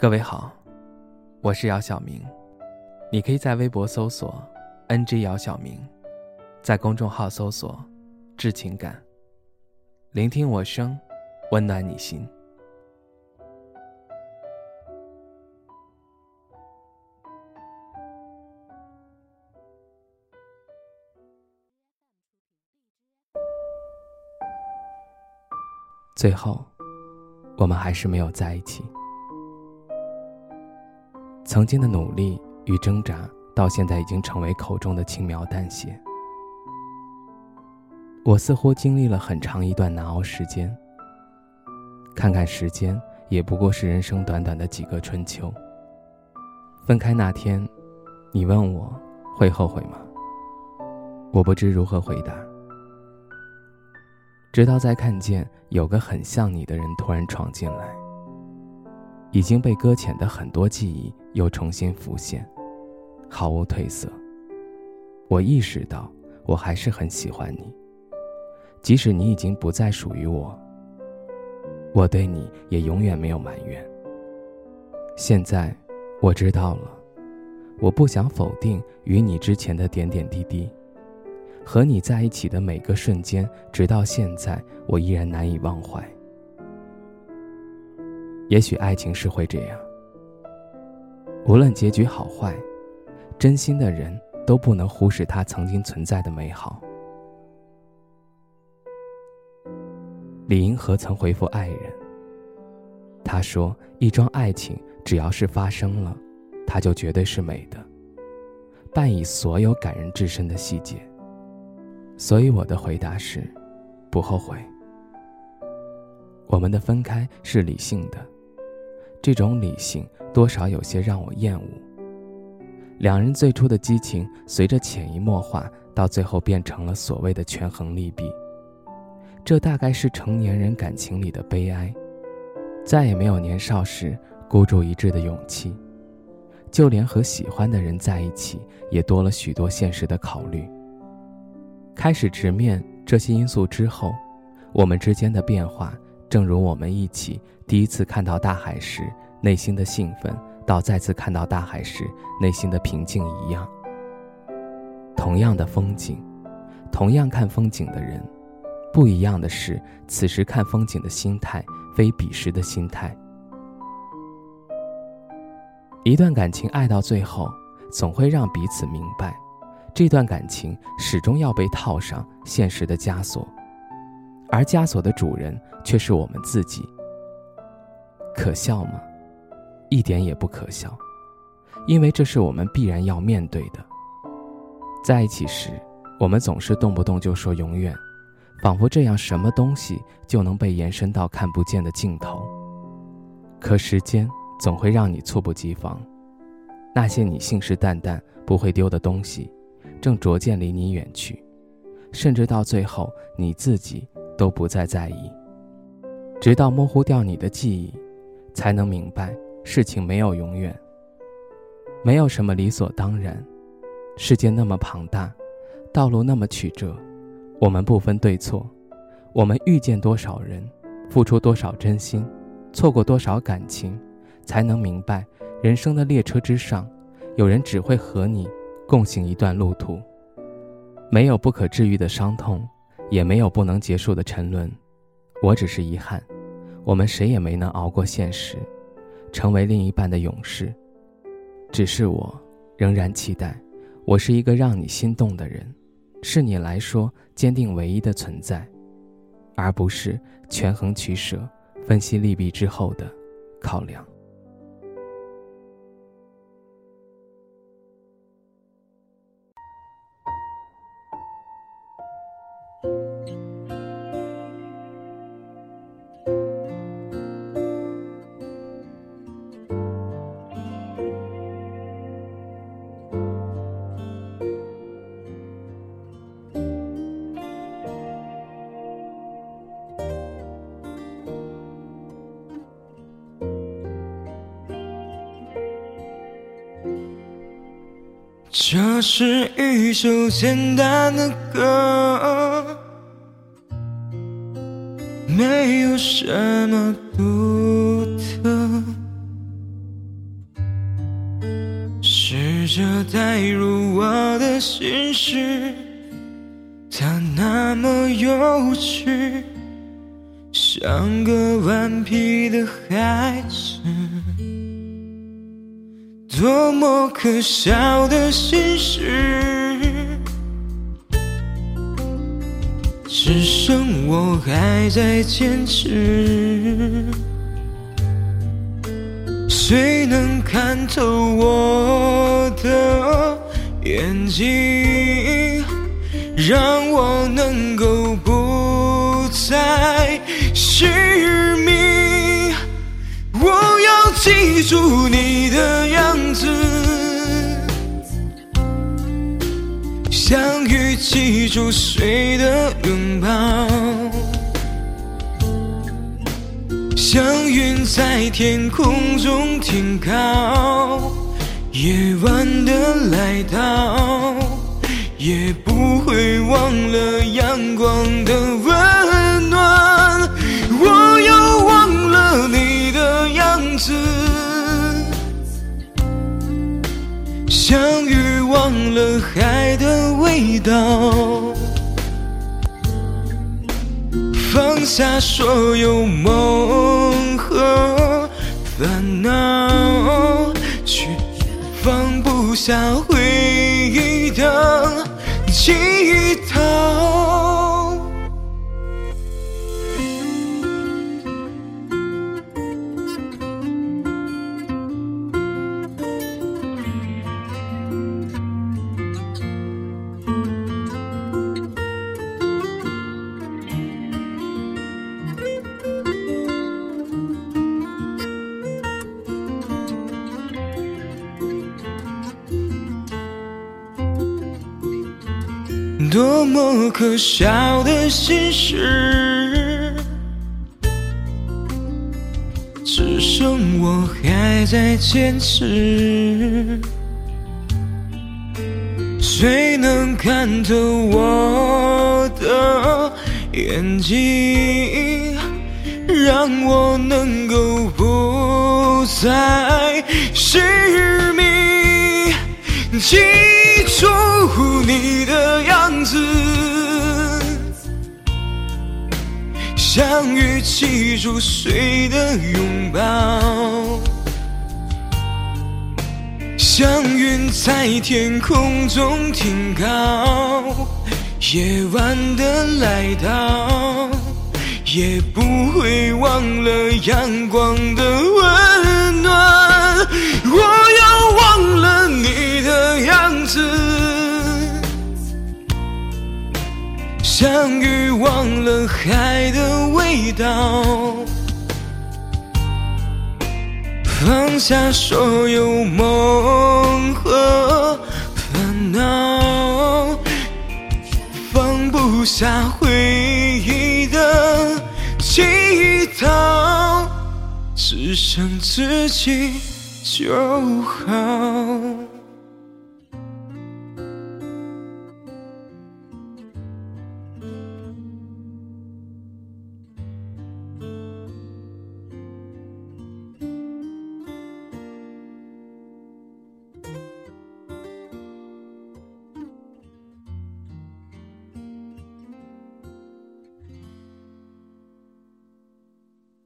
各位好，我是姚晓明，你可以在微博搜索 “ng 姚晓明”，在公众号搜索“致情感”，聆听我声，温暖你心。最后，我们还是没有在一起。曾经的努力与挣扎，到现在已经成为口中的轻描淡写。我似乎经历了很长一段难熬时间。看看时间，也不过是人生短短的几个春秋。分开那天，你问我会后悔吗？我不知如何回答。直到再看见有个很像你的人突然闯进来。已经被搁浅的很多记忆又重新浮现，毫无褪色。我意识到，我还是很喜欢你，即使你已经不再属于我。我对你也永远没有埋怨。现在，我知道了，我不想否定与你之前的点点滴滴，和你在一起的每个瞬间，直到现在，我依然难以忘怀。也许爱情是会这样，无论结局好坏，真心的人都不能忽视它曾经存在的美好。李银河曾回复爱人，他说：“一桩爱情只要是发生了，它就绝对是美的，伴以所有感人至深的细节。”所以我的回答是，不后悔。我们的分开是理性的。这种理性多少有些让我厌恶。两人最初的激情，随着潜移默化，到最后变成了所谓的权衡利弊。这大概是成年人感情里的悲哀，再也没有年少时孤注一掷的勇气，就连和喜欢的人在一起，也多了许多现实的考虑。开始直面这些因素之后，我们之间的变化。正如我们一起第一次看到大海时内心的兴奋，到再次看到大海时内心的平静一样。同样的风景，同样看风景的人，不一样的是，此时看风景的心态非彼时的心态。一段感情爱到最后，总会让彼此明白，这段感情始终要被套上现实的枷锁。而枷锁的主人却是我们自己。可笑吗？一点也不可笑，因为这是我们必然要面对的。在一起时，我们总是动不动就说永远，仿佛这样什么东西就能被延伸到看不见的尽头。可时间总会让你猝不及防，那些你信誓旦旦不会丢的东西，正逐渐离你远去，甚至到最后你自己。都不再在意，直到模糊掉你的记忆，才能明白事情没有永远，没有什么理所当然。世界那么庞大，道路那么曲折，我们不分对错，我们遇见多少人，付出多少真心，错过多少感情，才能明白，人生的列车之上，有人只会和你共行一段路途，没有不可治愈的伤痛。也没有不能结束的沉沦，我只是遗憾，我们谁也没能熬过现实，成为另一半的勇士。只是我仍然期待，我是一个让你心动的人，是你来说坚定唯一的存在，而不是权衡取舍、分析利弊之后的考量。这是一首简单的歌。没有什么独特。试着代入我的心事它那么幼稚像个顽皮的孩子。多么可笑的心事，只剩我还在坚持。谁能看透我的眼睛，让我能够不再失？记住你的样子，相遇记住谁的拥抱。像云在天空中停靠，夜晚的来到，也不会忘了阳光的温子，像鱼忘了海的味道。放下所有梦和烦恼，却放不下回多么可笑的心事，只剩我还在坚持。谁能看透我的眼睛，让我能够不再失明？记住你的像鱼记住水的拥抱，像云在天空中停靠，夜晚的来到，也不会忘了阳光的温像鱼忘了海的味道，放下所有梦和烦恼，放不下回忆的乞讨，只剩自己。就好。